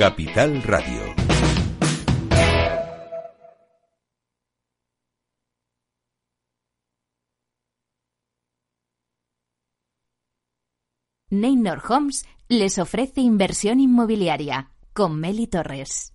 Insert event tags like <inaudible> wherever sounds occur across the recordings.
Capital Radio. Neynor Homes les ofrece inversión inmobiliaria con Meli Torres.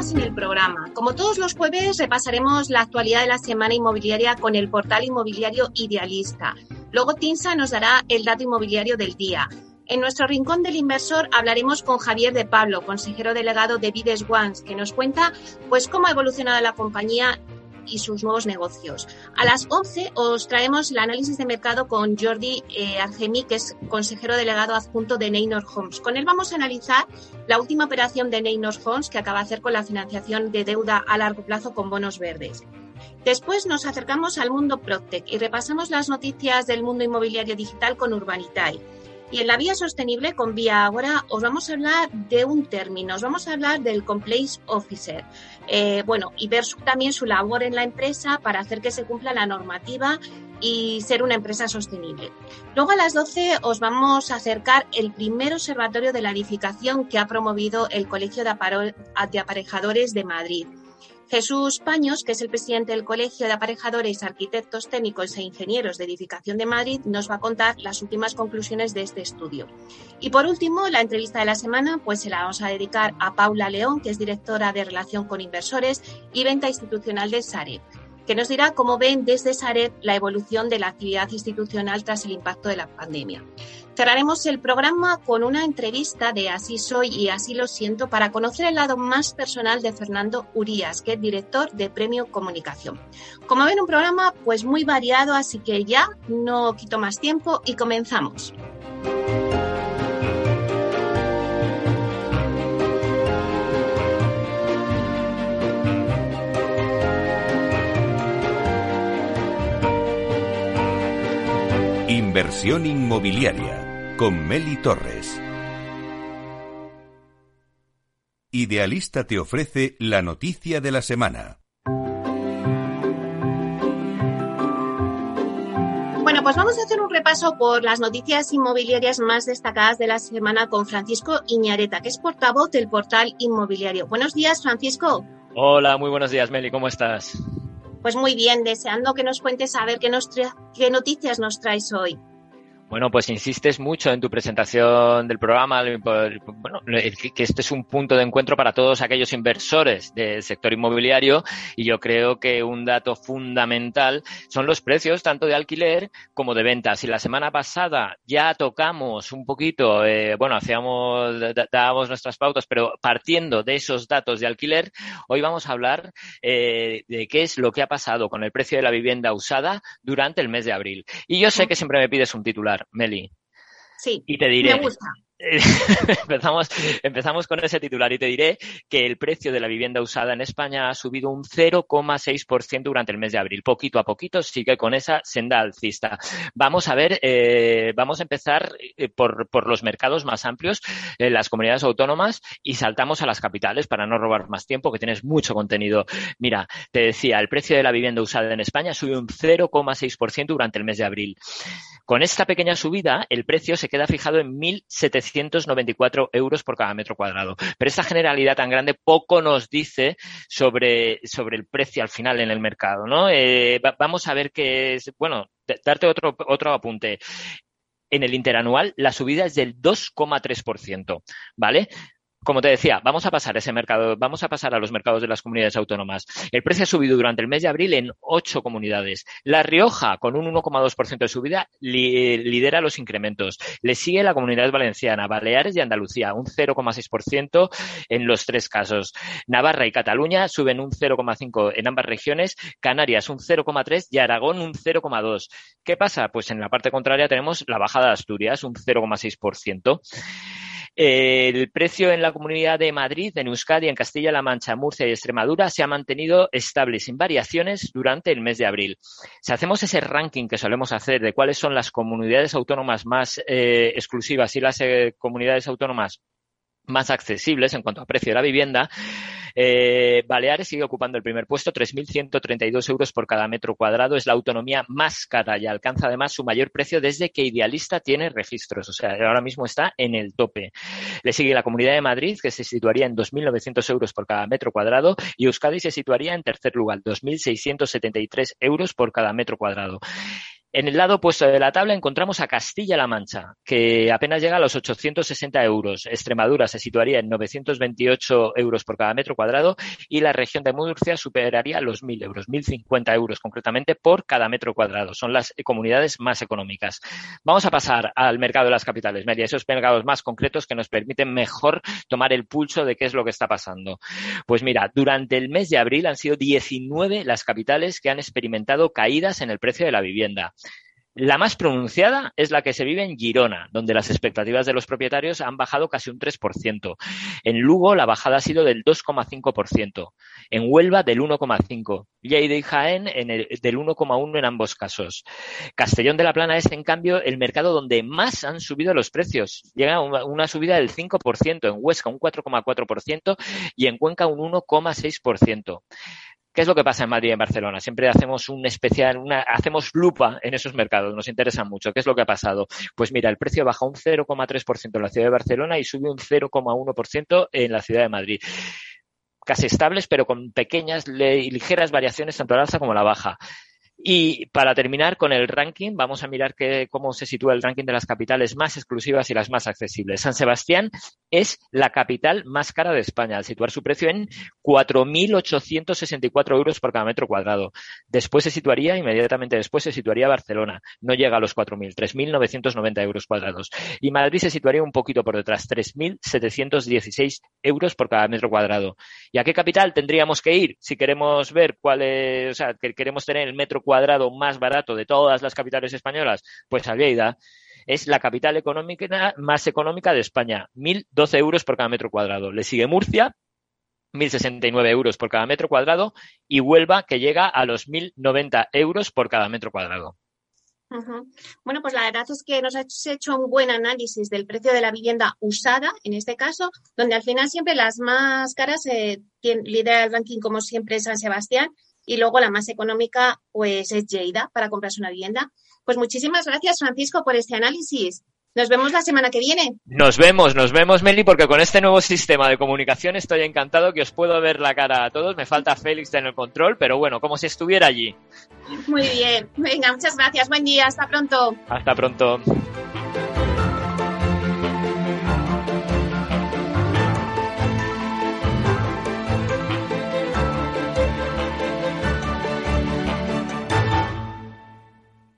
en el programa. Como todos los jueves, repasaremos la actualidad de la semana inmobiliaria con el portal inmobiliario Idealista. Luego Tinsa nos dará el dato inmobiliario del día. En nuestro rincón del inversor hablaremos con Javier de Pablo, consejero delegado de Vides Ones, que nos cuenta pues cómo ha evolucionado la compañía y sus nuevos negocios. A las 11 os traemos el análisis de mercado con Jordi eh, Argemi, que es consejero delegado adjunto de Neynor Homes. Con él vamos a analizar la última operación de Neynor Homes que acaba de hacer con la financiación de deuda a largo plazo con bonos verdes. Después nos acercamos al mundo Proctec y repasamos las noticias del mundo inmobiliario digital con Urbanitae. Y en la vía sostenible con Vía Ahora os vamos a hablar de un término, os vamos a hablar del Compliance Officer. Eh, bueno, y ver también su labor en la empresa para hacer que se cumpla la normativa y ser una empresa sostenible. Luego a las 12 os vamos a acercar el primer observatorio de la edificación que ha promovido el Colegio de Aparejadores de Madrid. Jesús Paños, que es el presidente del Colegio de Aparejadores, Arquitectos Técnicos e Ingenieros de Edificación de Madrid, nos va a contar las últimas conclusiones de este estudio. Y por último, la entrevista de la semana, pues se la vamos a dedicar a Paula León, que es directora de Relación con Inversores y Venta Institucional de Sareb que nos dirá cómo ven desde Sareb la evolución de la actividad institucional tras el impacto de la pandemia. Cerraremos el programa con una entrevista de Así soy y así lo siento para conocer el lado más personal de Fernando Urías, que es director de Premio Comunicación. Como ven, un programa pues muy variado, así que ya no quito más tiempo y comenzamos. Inversión inmobiliaria con Meli Torres. Idealista te ofrece la noticia de la semana. pues vamos a hacer un repaso por las noticias inmobiliarias más destacadas de la semana con Francisco Iñareta, que es portavoz del portal inmobiliario. Buenos días, Francisco. Hola, muy buenos días, Meli, ¿cómo estás? Pues muy bien, deseando que nos cuentes a ver qué, nos qué noticias nos traes hoy. Bueno, pues insistes mucho en tu presentación del programa, bueno, que este es un punto de encuentro para todos aquellos inversores del sector inmobiliario y yo creo que un dato fundamental son los precios tanto de alquiler como de ventas. Y la semana pasada ya tocamos un poquito, eh, bueno, hacíamos, dábamos nuestras pautas, pero partiendo de esos datos de alquiler, hoy vamos a hablar eh, de qué es lo que ha pasado con el precio de la vivienda usada durante el mes de abril. Y yo sé que siempre me pides un titular. Meli. Sí, y te diré, me gusta. <laughs> empezamos, empezamos con ese titular y te diré que el precio de la vivienda usada en España ha subido un 0,6% durante el mes de abril. Poquito a poquito sigue con esa senda alcista. Vamos a ver, eh, vamos a empezar eh, por, por, los mercados más amplios, en las comunidades autónomas y saltamos a las capitales para no robar más tiempo, que tienes mucho contenido. Mira, te decía, el precio de la vivienda usada en España subió un 0,6% durante el mes de abril. Con esta pequeña subida, el precio se queda fijado en 1.700 194 euros por cada metro cuadrado. Pero esta generalidad tan grande poco nos dice sobre, sobre el precio al final en el mercado, ¿no? Eh, vamos a ver qué es, bueno, darte otro, otro apunte. En el interanual, la subida es del 2,3%, ¿vale? Como te decía, vamos a pasar ese mercado, vamos a pasar a los mercados de las comunidades autónomas. El precio ha subido durante el mes de abril en ocho comunidades. La Rioja, con un 1,2% de subida, lidera los incrementos. Le sigue la comunidad valenciana, Baleares y Andalucía, un 0,6% en los tres casos. Navarra y Cataluña suben un 0,5% en ambas regiones, Canarias un 0,3% y Aragón un 0,2%. ¿Qué pasa? Pues en la parte contraria tenemos la bajada de Asturias, un 0,6%. El precio en la Comunidad de Madrid, en Euskadi, en Castilla-La Mancha, Murcia y Extremadura se ha mantenido estable sin variaciones durante el mes de abril. Si hacemos ese ranking que solemos hacer de cuáles son las comunidades autónomas más eh, exclusivas y las eh, comunidades autónomas más accesibles en cuanto a precio de la vivienda, eh, Baleares sigue ocupando el primer puesto, 3.132 euros por cada metro cuadrado. Es la autonomía más cara y alcanza además su mayor precio desde que Idealista tiene registros. O sea, ahora mismo está en el tope. Le sigue la Comunidad de Madrid, que se situaría en 2.900 euros por cada metro cuadrado, y Euskadi se situaría en tercer lugar, 2.673 euros por cada metro cuadrado. En el lado opuesto de la tabla encontramos a Castilla-La Mancha, que apenas llega a los 860 euros. Extremadura se situaría en 928 euros por cada metro cuadrado y la región de Murcia superaría los 1.000 euros, 1.050 euros concretamente por cada metro cuadrado. Son las comunidades más económicas. Vamos a pasar al mercado de las capitales, media, esos mercados más concretos que nos permiten mejor tomar el pulso de qué es lo que está pasando. Pues mira, durante el mes de abril han sido 19 las capitales que han experimentado caídas en el precio de la vivienda. La más pronunciada es la que se vive en Girona, donde las expectativas de los propietarios han bajado casi un 3%. En Lugo la bajada ha sido del 2,5%. En Huelva del 1,5%. Lleida y Jaén del 1,1% en ambos casos. Castellón de la Plana es, en cambio, el mercado donde más han subido los precios. Llega a una, una subida del 5%, en Huesca un 4,4% y en Cuenca un 1,6%. ¿Qué es lo que pasa en Madrid y en Barcelona? Siempre hacemos un especial, hacemos lupa en esos mercados, nos interesa mucho. ¿Qué es lo que ha pasado? Pues mira, el precio baja un 0,3% en la ciudad de Barcelona y sube un 0,1% en la ciudad de Madrid casi estables, pero con pequeñas y ligeras variaciones tanto a la alza como la baja. Y para terminar con el ranking, vamos a mirar que, cómo se sitúa el ranking de las capitales más exclusivas y las más accesibles. San Sebastián es la capital más cara de España, al situar su precio en 4.864 euros por cada metro cuadrado. Después se situaría, inmediatamente después se situaría Barcelona. No llega a los 4.000, 3.990 euros cuadrados. Y Madrid se situaría un poquito por detrás, 3.716 euros por cada metro cuadrado. ¿Y a qué capital tendríamos que ir si queremos ver cuál es, o sea, que queremos tener el metro cuadrado más barato de todas las capitales españolas? Pues Almeida es la capital económica más económica de España, 1.012 euros por cada metro cuadrado. Le sigue Murcia, 1.069 euros por cada metro cuadrado y Huelva que llega a los 1.090 euros por cada metro cuadrado. Bueno, pues la verdad es que nos has hecho un buen análisis del precio de la vivienda usada, en este caso, donde al final siempre las más caras eh, lidera el ranking como siempre San Sebastián y luego la más económica pues es Lleida para comprarse una vivienda. Pues muchísimas gracias, Francisco, por este análisis. Nos vemos la semana que viene. Nos vemos, nos vemos, Meli, porque con este nuevo sistema de comunicación estoy encantado que os puedo ver la cara a todos. Me falta Félix en el control, pero bueno, como si estuviera allí. Muy bien. Venga, muchas gracias. Buen día. Hasta pronto. Hasta pronto.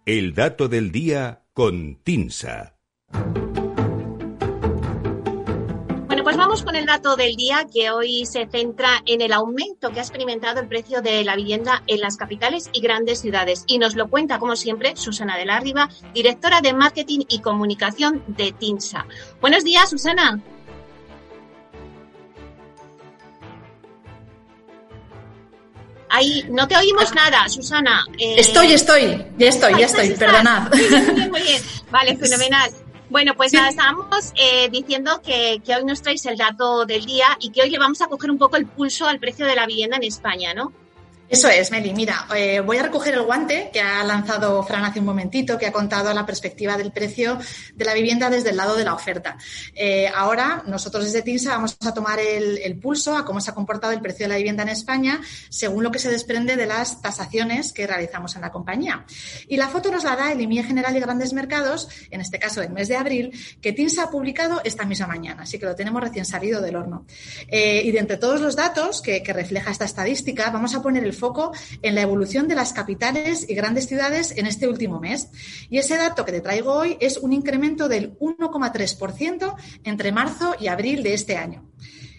El dato del día con Tinsa. Bueno, pues vamos con el dato del día que hoy se centra en el aumento que ha experimentado el precio de la vivienda en las capitales y grandes ciudades. Y nos lo cuenta, como siempre, Susana de la Riva, directora de Marketing y Comunicación de TINSA. Buenos días, Susana. Ahí no te oímos nada, Susana. Eh... Estoy, estoy, ya estoy, ya estoy, perdonad. Muy bien, muy bien. Vale, fenomenal. Bueno, pues nada, estábamos eh, diciendo que, que hoy nos traéis el dato del día y que hoy le vamos a coger un poco el pulso al precio de la vivienda en España, ¿no? Eso es, Meli. Mira, eh, voy a recoger el guante que ha lanzado Fran hace un momentito, que ha contado la perspectiva del precio de la vivienda desde el lado de la oferta. Eh, ahora, nosotros desde TINSA vamos a tomar el, pulso a cómo se ha comportado el precio de la vivienda en España según lo que se desprende de las tasaciones que realizamos en la compañía. Y la foto nos la da el IMIE General y Grandes Mercados, en este caso el mes de abril, que TINSA ha publicado esta misma mañana, así que lo tenemos recién salido del horno. Eh, y de entre todos los datos que, que refleja esta estadística, vamos a poner el foco en la evolución de las capitales y grandes ciudades en este último mes. Y ese dato que te traigo hoy es un incremento del 1,3% entre marzo y abril de este año.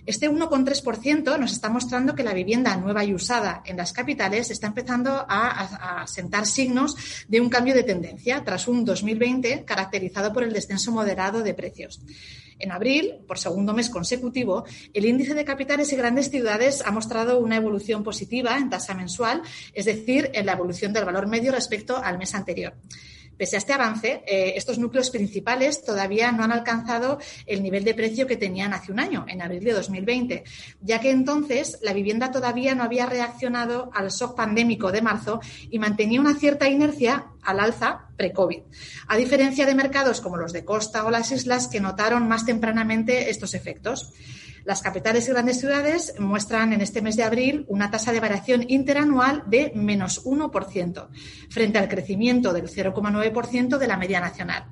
Este 1,3% nos está mostrando que la vivienda nueva y usada en las capitales está empezando a, a, sentar signos de un cambio de tendencia tras un 2020 caracterizado por el descenso moderado de precios. En abril, por segundo mes consecutivo, el índice de capitales y grandes ciudades ha mostrado una evolución positiva en tasa mensual, es decir, en la evolución del valor medio respecto al mes anterior. Pese a este avance, eh, estos núcleos principales todavía no han alcanzado el nivel de precio que tenían hace un año, en abril de 2020, ya que entonces la vivienda todavía no había reaccionado al shock pandémico de marzo y mantenía una cierta inercia al alza pre-COVID, a diferencia de mercados como los de costa o las islas que notaron más tempranamente estos efectos. Las capitales y grandes ciudades muestran en este mes de abril una tasa de variación interanual de menos 1%, frente al crecimiento del 0,9% de la media nacional.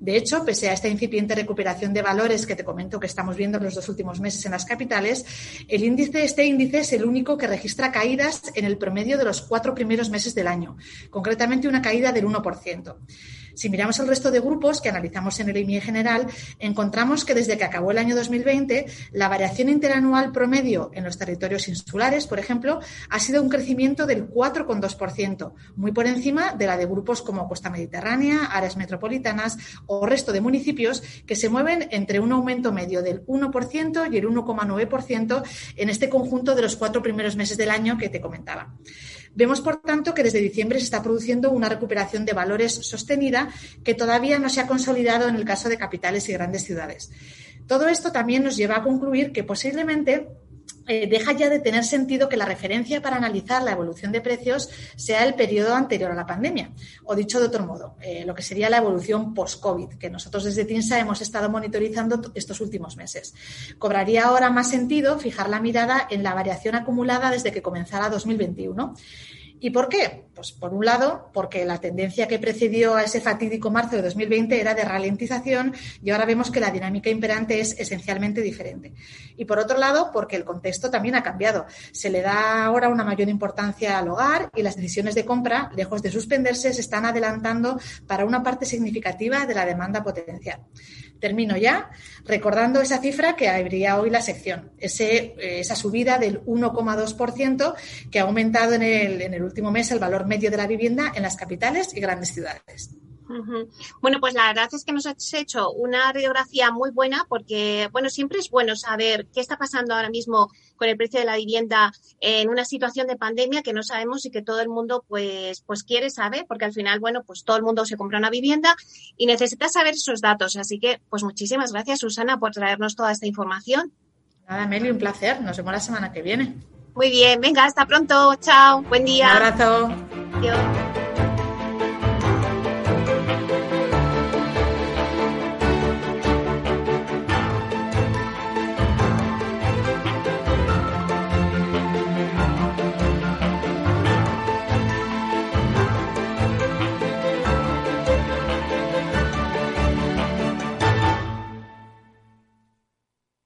De hecho, pese a esta incipiente recuperación de valores que te comento que estamos viendo en los dos últimos meses en las capitales, el índice, este índice es el único que registra caídas en el promedio de los cuatro primeros meses del año, concretamente una caída del 1%. Si miramos el resto de grupos que analizamos en el IMIE general, encontramos que desde que acabó el año 2020, la variación interanual promedio en los territorios insulares, por ejemplo, ha sido un crecimiento del 4,2%, muy por encima de la de grupos como Costa Mediterránea, áreas metropolitanas o resto de municipios que se mueven entre un aumento medio del 1% y el 1,9% en este conjunto de los cuatro primeros meses del año que te comentaba. Vemos, por tanto, que desde diciembre se está produciendo una recuperación de valores sostenida que todavía no se ha consolidado en el caso de capitales y grandes ciudades. Todo esto también nos lleva a concluir que posiblemente eh, deja ya de tener sentido que la referencia para analizar la evolución de precios sea el periodo anterior a la pandemia. O dicho de otro modo, eh, lo que sería la evolución post-COVID, que nosotros desde TINSA hemos estado monitorizando estos últimos meses. Cobraría ahora más sentido fijar la mirada en la variación acumulada desde que comenzara 2021 ¿Y por qué? Pues por un lado, porque la tendencia que precedió a ese fatídico marzo de 2020 era de ralentización y ahora vemos que la dinámica imperante es esencialmente diferente. Y por otro lado, porque el contexto también ha cambiado. Se le da ahora una mayor importancia al hogar y las decisiones de compra, lejos de suspenderse, se están adelantando para una parte significativa de la demanda potencial. Termino ya recordando esa cifra que habría hoy la sección, ese, esa subida del 1,2% que ha aumentado en el, en el último mes el valor medio de la vivienda en las capitales y grandes ciudades. Bueno, pues la verdad es que nos has hecho una radiografía muy buena porque, bueno, siempre es bueno saber qué está pasando ahora mismo con el precio de la vivienda en una situación de pandemia que no sabemos y que todo el mundo pues, pues quiere saber porque al final, bueno, pues todo el mundo se compra una vivienda y necesita saber esos datos. Así que, pues muchísimas gracias, Susana, por traernos toda esta información. Nada, Meli, un placer. Nos vemos la semana que viene. Muy bien, venga, hasta pronto. Chao. Buen día. Un abrazo. Adiós.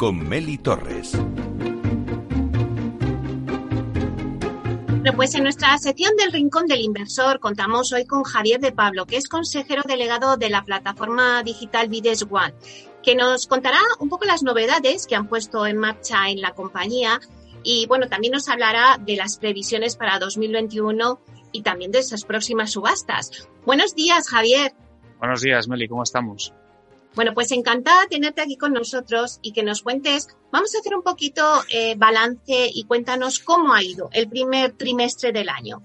con Meli Torres. pues en nuestra sección del Rincón del Inversor contamos hoy con Javier de Pablo, que es consejero delegado de la plataforma digital Vides One, que nos contará un poco las novedades que han puesto en marcha en la compañía y bueno, también nos hablará de las previsiones para 2021 y también de esas próximas subastas. Buenos días, Javier. Buenos días, Meli, ¿cómo estamos? Bueno, pues encantada tenerte aquí con nosotros y que nos cuentes. Vamos a hacer un poquito eh, balance y cuéntanos cómo ha ido el primer trimestre del año.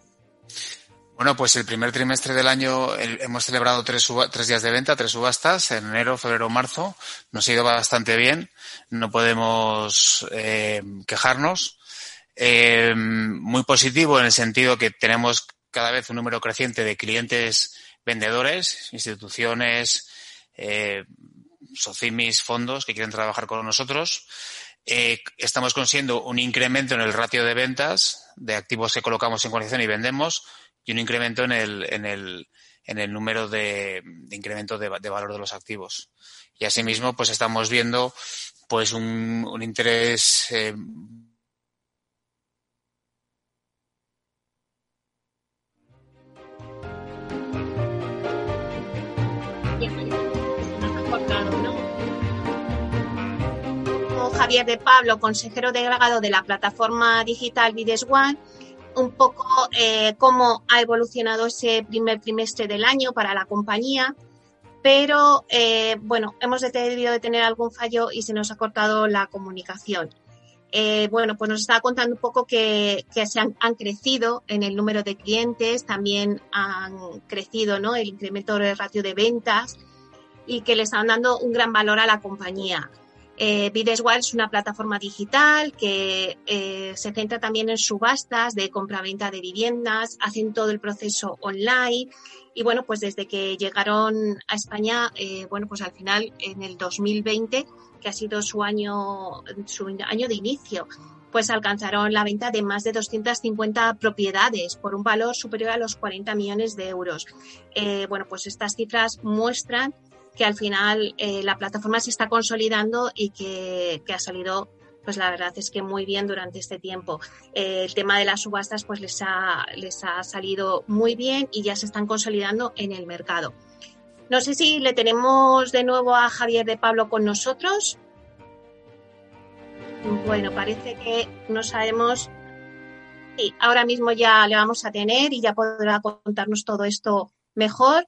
Bueno, pues el primer trimestre del año hemos celebrado tres, tres, días de venta, tres subastas, en enero, febrero, marzo. Nos ha ido bastante bien, no podemos eh, quejarnos. Eh, muy positivo en el sentido que tenemos cada vez un número creciente de clientes vendedores, instituciones, eh, socimis, fondos que quieren trabajar con nosotros. Eh, estamos consiguiendo un incremento en el ratio de ventas de activos que colocamos en colección y vendemos y un incremento en el, en el, en el número de, incremento de, valor de los activos. Y asimismo, pues estamos viendo pues un, un interés eh, Javier de Pablo, consejero delegado de la plataforma digital Vides One, un poco eh, cómo ha evolucionado ese primer trimestre del año para la compañía, pero eh, bueno, hemos debido de tener algún fallo y se nos ha cortado la comunicación. Eh, bueno, pues nos estaba contando un poco que, se han, han, crecido en el número de clientes, también han crecido ¿no? el incremento del ratio de ventas y que le están dando un gran valor a la compañía. Eh, es una plataforma digital que eh, se centra también en subastas de compra-venta de viviendas, hacen todo el proceso online y bueno, pues desde que llegaron a España, eh, bueno, pues al final en el 2020, que ha sido su año, su año de inicio, pues alcanzaron la venta de más de 250 propiedades por un valor superior a los 40 millones de euros. Eh, bueno, pues estas cifras muestran que al final eh, la plataforma se está consolidando y que, ha salido pues la verdad es que muy bien durante este tiempo. Eh, el tema de las subastas pues les ha, les ha salido muy bien y ya se están consolidando en el mercado. No sé si le tenemos de nuevo a Javier de Pablo con nosotros. Bueno, parece que no sabemos. Sí, ahora mismo ya le vamos a tener y ya podrá contarnos todo esto mejor.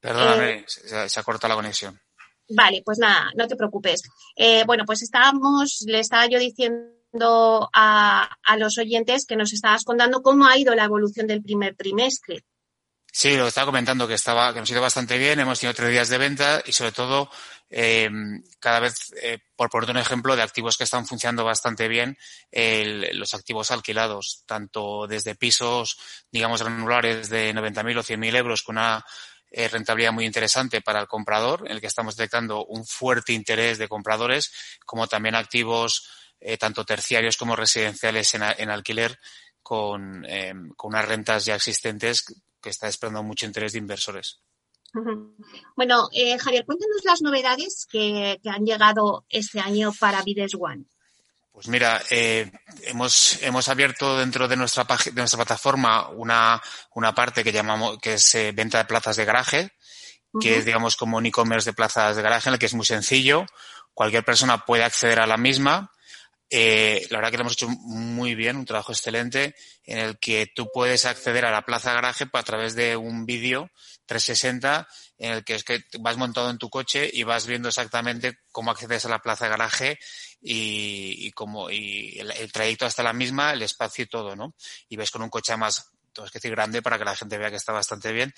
Perdóname, eh, se, ha cortado la conexión. Vale, pues nada, no te preocupes. Eh, bueno, pues estábamos, le estaba yo diciendo a, a, los oyentes que nos estabas contando cómo ha ido la evolución del primer trimestre. Sí, lo estaba comentando que estaba, que hemos ido bastante bien, hemos tenido tres días de venta y sobre todo eh, cada vez, eh, por poner un ejemplo, de activos que están funcionando bastante bien, los activos alquilados, tanto desde pisos, digamos, granulares de 90.000 o 100.000 euros con una eh, rentabilidad muy interesante para el comprador, en el que estamos detectando un fuerte interés de compradores, como también activos eh, tanto terciarios como residenciales en, alquiler con, eh, con, unas rentas ya existentes que está desprendiendo mucho interés de inversores. Bueno, Javier, cuéntanos las novedades que, que, han llegado este año para Vides One. Pues mira, eh, hemos, hemos abierto dentro de nuestra, de nuestra plataforma una, una parte que llamamos, que es eh, venta de plazas de garaje, que es, digamos, como un e-commerce de plazas de garaje, en el que es muy sencillo. Cualquier persona puede acceder a la misma. Eh, la verdad que lo hemos hecho muy bien, un trabajo excelente, en el que tú puedes acceder a la plaza de garaje a través de un vídeo 360 en el que es que vas montado en tu coche y vas viendo exactamente cómo accedes a la plaza de garaje y, y, como, y el, trayecto hasta la misma, el espacio y todo, ¿no? Y ves con un coche más es que decir grande para que la gente vea que está bastante bien.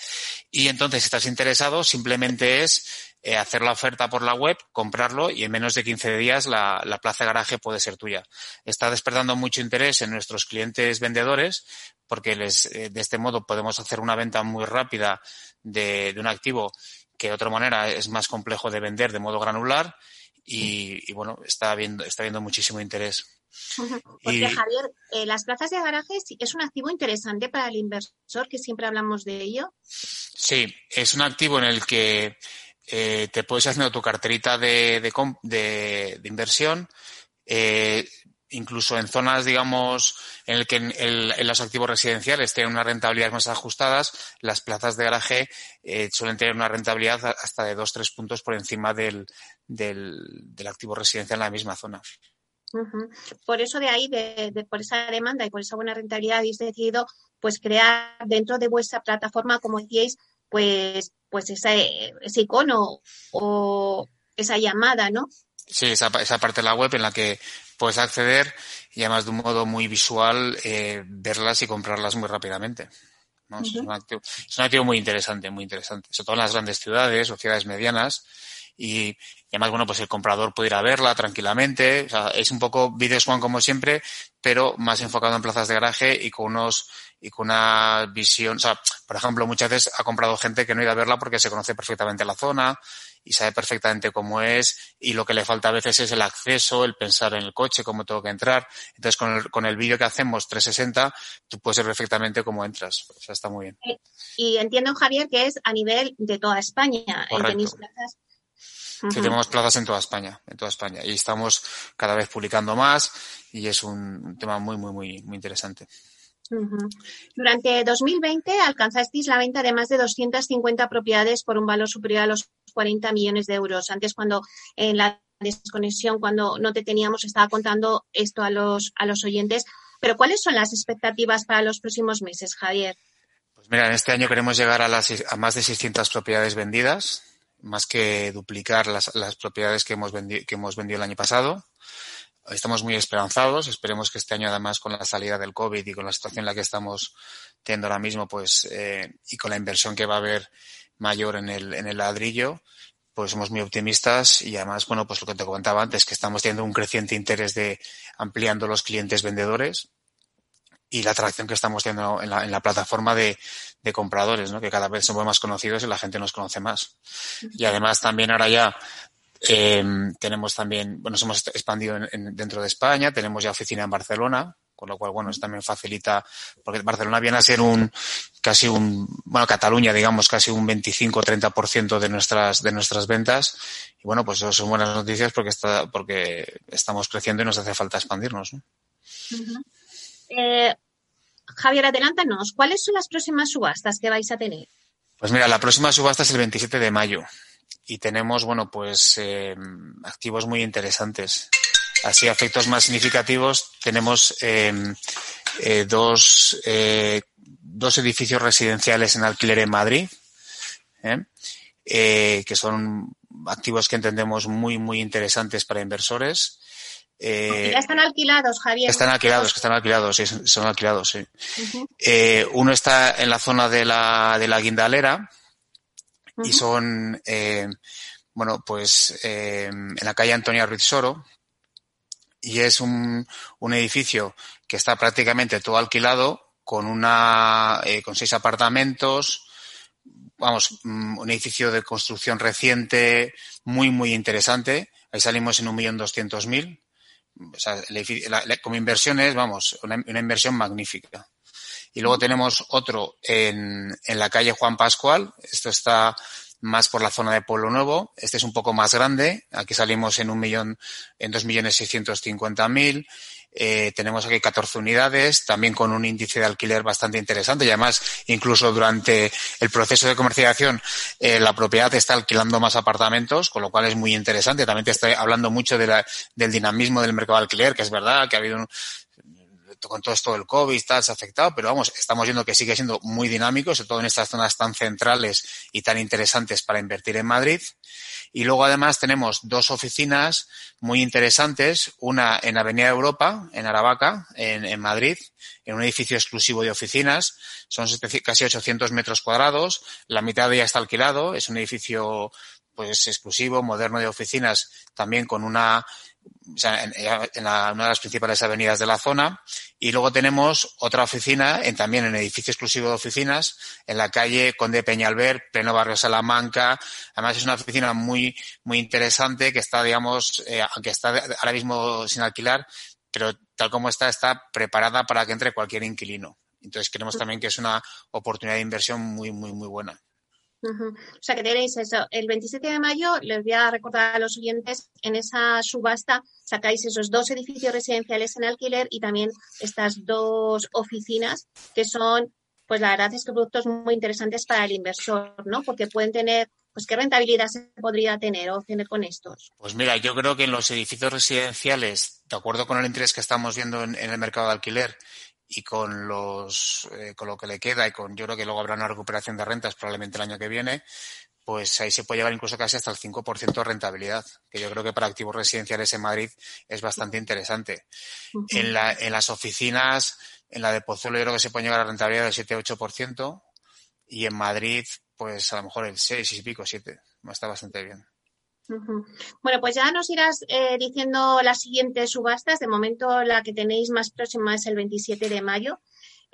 Y entonces, si estás interesado, simplemente es eh, hacer la oferta por la web, comprarlo y en menos de 15 días la, la plaza de garaje puede ser tuya. Está despertando mucho interés en nuestros clientes vendedores porque les, eh, de este modo podemos hacer una venta muy rápida de, de un activo que de otra manera es más complejo de vender de modo granular y, y bueno, está viendo, está viendo muchísimo interés. Porque, y... Javier, eh, las plazas de garaje es un activo interesante para el inversor, que siempre hablamos de ello. Sí, es un activo en el que eh, te puedes haciendo tu carterita de, de, de, de inversión. Eh, incluso en zonas, digamos, en el que en, el, en, los activos residenciales tienen unas rentabilidades más ajustadas, las plazas de garaje eh, suelen tener una rentabilidad hasta de dos, tres puntos por encima del, del, del activo residencial en la misma zona. Uh -huh. Por eso de ahí, de, de, por esa demanda y por esa buena rentabilidad, habéis decidido pues crear dentro de vuestra plataforma, como decíais, pues, pues ese, ese icono o esa llamada, ¿no? Sí, esa, esa parte de la web en la que puedes acceder y además de un modo muy visual eh, verlas y comprarlas muy rápidamente. ¿no? Uh -huh. es, un activo, es, un activo, muy interesante, muy interesante. Sobre todo en las grandes ciudades o ciudades medianas. Y, y, además, bueno, pues el comprador puede ir a verla tranquilamente. O sea, es un poco Video Swan como siempre, pero más enfocado en plazas de garaje y con unos y con una visión. O sea, por ejemplo, muchas veces ha comprado gente que no ha ido a verla porque se conoce perfectamente la zona y sabe perfectamente cómo es y lo que le falta a veces es el acceso, el pensar en el coche, cómo tengo que entrar. Entonces, con el, con el vídeo que hacemos 360, tú puedes ver perfectamente cómo entras. O sea, está muy bien. Y entiendo, Javier, que es a nivel de toda España. Tenéis plazas Sí, tenemos plazas en toda España, en toda España. Y estamos cada vez publicando más y es un tema muy, muy, muy, muy interesante. Durante 2020 alcanzasteis la venta de más de 250 propiedades por un valor superior a los 40 millones de euros. Antes, cuando en la desconexión, cuando no te teníamos, estaba contando esto a los, a los oyentes. Pero, ¿cuáles son las expectativas para los próximos meses, Javier? Pues mira, en este año queremos llegar a, las, a más de 600 propiedades vendidas más que duplicar las, las propiedades que hemos, vendi que hemos vendido el año pasado. Estamos muy esperanzados. Esperemos que este año, además, con la salida del COVID y con la situación en la que estamos teniendo ahora mismo, pues, eh, y con la inversión que va a haber mayor en el, en el ladrillo, pues somos muy optimistas y además, bueno, pues lo que te comentaba antes, que estamos teniendo un creciente interés de ampliando los clientes vendedores y la atracción que estamos teniendo en la, en la plataforma de, de, compradores, ¿no? que cada vez somos más conocidos y la gente nos conoce más. Y además también ahora ya eh, tenemos también, bueno, nos hemos expandido en, en, dentro de España, tenemos ya oficina en Barcelona, con lo cual, bueno, eso también facilita, porque Barcelona viene a ser un, casi un, bueno, Cataluña, digamos, casi un 25-30% de nuestras, de nuestras ventas. Y bueno, pues eso son buenas noticias porque está, porque estamos creciendo y nos hace falta expandirnos, ¿no? Uh -huh. Eh, Javier, adelántanos, ¿cuáles son las próximas subastas que vais a tener? Pues mira, la próxima subasta es el 27 de mayo y tenemos, bueno, pues eh, activos muy interesantes. Así, efectos más significativos, tenemos eh, eh, dos, eh, dos edificios residenciales en alquiler en Madrid, ¿eh? que son activos que entendemos muy, muy interesantes para inversores. Eh, ya están alquilados, Javier. Están alquilados, que están alquilados, sí, son alquilados, sí. Uh -huh. eh, uno está en la zona de la, de la Guindalera uh -huh. y son, eh, bueno, pues eh, en la calle Antonia Ruiz Soro y es un, un edificio que está prácticamente todo alquilado con una, eh, con seis apartamentos, vamos, mm, un edificio de construcción reciente, muy, muy interesante. Ahí salimos en un millón doscientos mil como inversiones, vamos, una, una, inversión magnífica. Y luego tenemos otro en, en la calle Juan Pascual. Esto está más por la zona de Pueblo Nuevo. Este es un poco más grande. Aquí salimos en un millón, en dos millones seiscientos cincuenta mil. Eh, tenemos aquí 14 unidades, también con un índice de alquiler bastante interesante y además incluso durante el proceso de comercialización eh, la propiedad está alquilando más apartamentos, con lo cual es muy interesante. También te estoy hablando mucho de la, del dinamismo del mercado de alquiler, que es verdad que ha habido un, con todo esto del COVID tal, se ha afectado, pero vamos, estamos viendo que sigue siendo muy dinámico, sobre todo en estas zonas tan centrales y tan interesantes para invertir en Madrid. Y luego además tenemos dos oficinas muy interesantes, una en Avenida Europa, en Aravaca, en, Madrid, en un edificio exclusivo de oficinas, son casi 800 metros cuadrados, la mitad de ella está alquilado, es un edificio pues exclusivo, moderno de oficinas, también con una o sea, en, una de las principales avenidas de la zona. Y luego tenemos otra oficina, en, también en edificio exclusivo de oficinas, en la calle Conde Peñalver, pleno barrio Salamanca. Además es una oficina muy, muy interesante que está, digamos, eh, aunque está ahora mismo sin alquilar, pero tal como está, está preparada para que entre cualquier inquilino. Entonces creemos también que es una oportunidad de inversión muy, muy, muy buena. O sea que tenéis eso. El 27 de mayo, les voy a recordar a los oyentes, en esa subasta sacáis esos dos edificios residenciales en alquiler y también estas dos oficinas que son, pues la verdad es que productos muy interesantes para el inversor, ¿no? Porque pueden tener, pues qué rentabilidad se podría tener o tener con estos. Pues mira, yo creo que en los edificios residenciales, de acuerdo con el interés que estamos viendo en el mercado de alquiler y con los eh, con lo que le queda y con yo creo que luego habrá una recuperación de rentas probablemente el año que viene pues ahí se puede llevar incluso casi hasta el 5% de rentabilidad, que yo creo que para activos residenciales en Madrid es bastante interesante. en, la, en las oficinas, en la de Pozuelo yo creo que se puede llevar a rentabilidad del 7-8% y en Madrid pues a lo mejor el 6 y pico, 7. Está bastante bien. Bueno, pues ya nos irás eh, diciendo las siguientes subastas. De momento, la que tenéis más próxima es el 27 de mayo.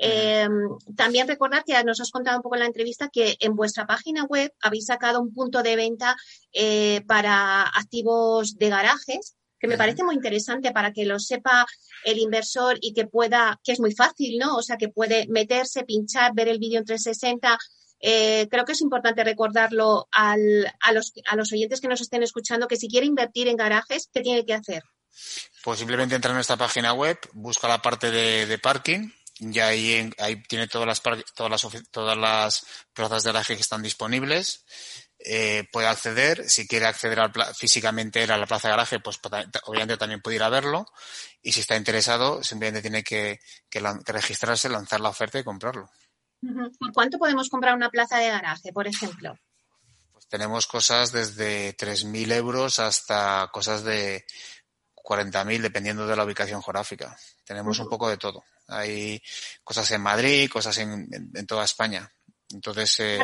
Em, también recordad que nos has contado un poco en la entrevista que en vuestra página web habéis sacado un punto de venta eh, para activos de garajes, que me parece muy interesante para que lo sepa el inversor y que pueda, que es muy fácil, ¿no? O sea, que puede meterse, pinchar, ver el vídeo en 360 eh, creo que es importante recordarlo al, a, los, a los oyentes que nos estén escuchando que si quiere invertir en garajes, ¿qué tiene que hacer? Pues simplemente entra en nuestra página web, busca la parte de, parking y ahí, ahí tiene todas las, todas las, todas las plazas de garaje que están disponibles. Eh, puede acceder, si quiere acceder físicamente a la plaza de garaje, pues obviamente también puede ir a verlo. Y si está interesado, simplemente tiene que, que registrarse, lanzar la oferta y comprarlo. ¿Por cuánto podemos comprar una plaza de garaje, por ejemplo? Pues tenemos cosas desde 3.000 euros hasta cosas de 40.000, dependiendo de la ubicación geográfica. Tenemos un poco de todo. Hay cosas en Madrid, cosas en, toda España. Entonces. Eh,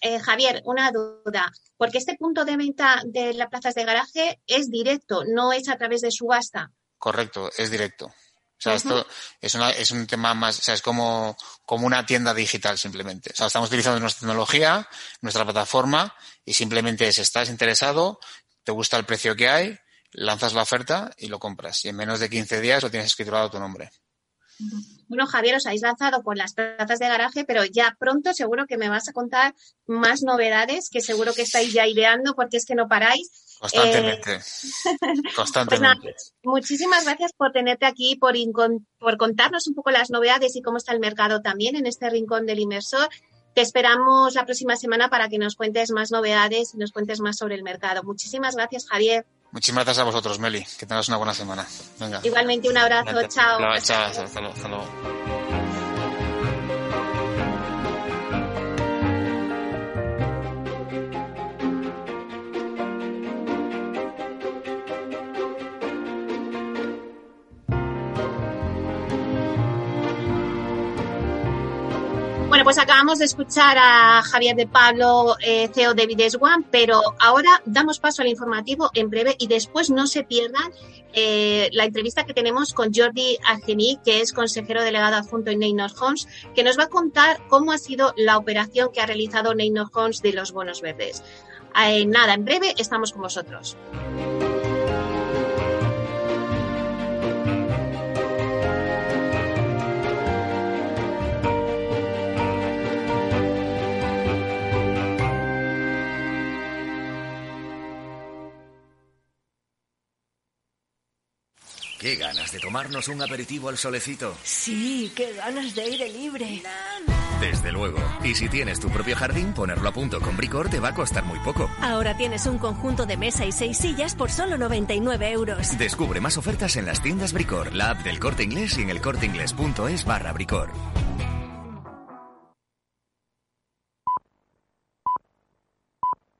eh, Javier, una duda. Porque este punto de venta de las plazas de garaje es directo, no es a través de subasta. Correcto, es directo. O sea, esto es, una, es un tema más, o sea, es como, como una tienda digital simplemente. O sea, estamos utilizando nuestra tecnología, nuestra plataforma y simplemente si estás interesado, te gusta el precio que hay, lanzas la oferta y lo compras. Y en menos de 15 días lo tienes escriturado tu nombre. Bueno, Javier, os habéis lanzado con las plazas de garaje, pero ya pronto seguro que me vas a contar más novedades que seguro que estáis ya ideando porque es que no paráis. Constantemente. Eh, <laughs> Constantemente. Pues muchísimas gracias por tenerte aquí, por, por contarnos un poco las novedades y cómo está el mercado también en este rincón del inversor. Te esperamos la próxima semana para que nos cuentes más novedades y nos cuentes más sobre el mercado. Muchísimas gracias, Javier. Muchísimas gracias a vosotros, Meli. Que tengas una buena semana. Igualmente, un abrazo. Chao. Chao, hasta luego. Pues acabamos de escuchar a Javier de Pablo, eh, CEO de Vides One, pero ahora damos paso al informativo en breve y después no se pierdan eh, la entrevista que tenemos con Jordi Argení, que es consejero delegado adjunto en Neynor Homes, que nos va a contar cómo ha sido la operación que ha realizado Neynor Homes de los bonos verdes. Eh, nada, en breve estamos con vosotros. Qué ganas de tomarnos un aperitivo al solecito. Sí, qué ganas de aire libre. Desde luego. Y si tienes tu propio jardín, ponerlo a punto con Bricor te va a costar muy poco. Ahora tienes un conjunto de mesa y seis sillas por solo 99 euros. Descubre más ofertas en las tiendas Bricor, la app del Corte Inglés y en elcorteinglés.es barra Bricor.